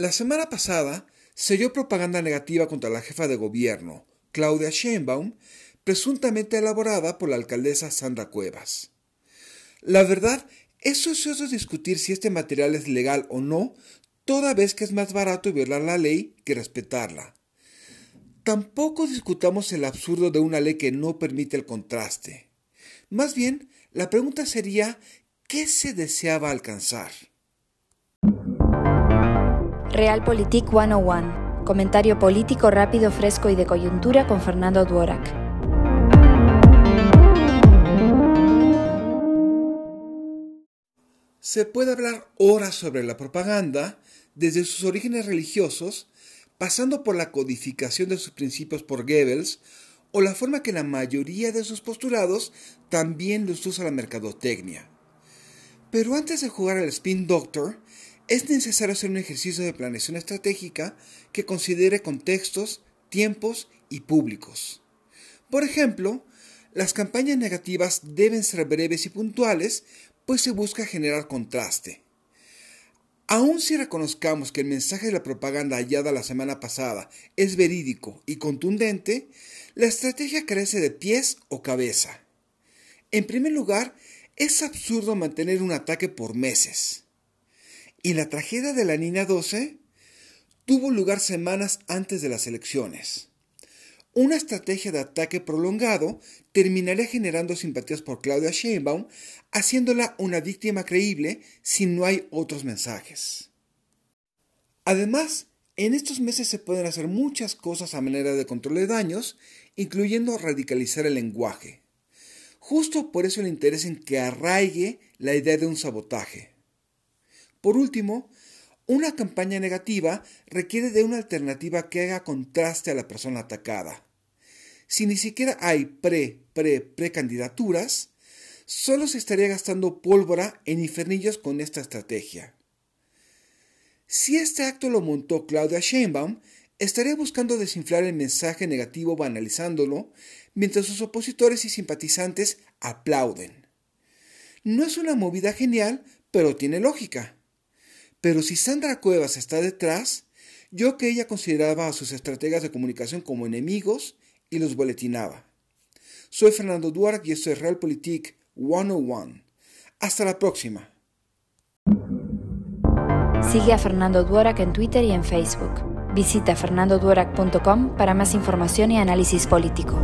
La semana pasada se dio propaganda negativa contra la jefa de gobierno, Claudia Sheinbaum, presuntamente elaborada por la alcaldesa Sandra Cuevas. La verdad, es ocioso discutir si este material es legal o no, toda vez que es más barato violar la ley que respetarla. Tampoco discutamos el absurdo de una ley que no permite el contraste. Más bien, la pregunta sería, ¿qué se deseaba alcanzar? Realpolitik 101. Comentario político rápido, fresco y de coyuntura con Fernando Duorak. Se puede hablar horas sobre la propaganda, desde sus orígenes religiosos, pasando por la codificación de sus principios por Goebbels, o la forma que la mayoría de sus postulados también los usa la mercadotecnia. Pero antes de jugar al Spin Doctor, es necesario hacer un ejercicio de planeación estratégica que considere contextos, tiempos y públicos. Por ejemplo, las campañas negativas deben ser breves y puntuales, pues se busca generar contraste. Aun si reconozcamos que el mensaje de la propaganda hallada la semana pasada es verídico y contundente, la estrategia carece de pies o cabeza. En primer lugar, es absurdo mantener un ataque por meses. Y la tragedia de la niña 12 tuvo lugar semanas antes de las elecciones. Una estrategia de ataque prolongado terminaría generando simpatías por Claudia Sheinbaum, haciéndola una víctima creíble si no hay otros mensajes. Además, en estos meses se pueden hacer muchas cosas a manera de control de daños, incluyendo radicalizar el lenguaje. Justo por eso el interés en que arraigue la idea de un sabotaje. Por último, una campaña negativa requiere de una alternativa que haga contraste a la persona atacada. Si ni siquiera hay pre, pre, precandidaturas, solo se estaría gastando pólvora en infernillos con esta estrategia. Si este acto lo montó Claudia Sheinbaum, estaría buscando desinflar el mensaje negativo banalizándolo, mientras sus opositores y simpatizantes aplauden. No es una movida genial, pero tiene lógica. Pero si Sandra Cuevas está detrás, yo que ella consideraba a sus estrategas de comunicación como enemigos y los boletinaba. Soy Fernando Duarte y esto es Realpolitik 101. Hasta la próxima. Sigue a Fernando Duarac en Twitter y en Facebook. Visita fernandoduarac.com para más información y análisis político.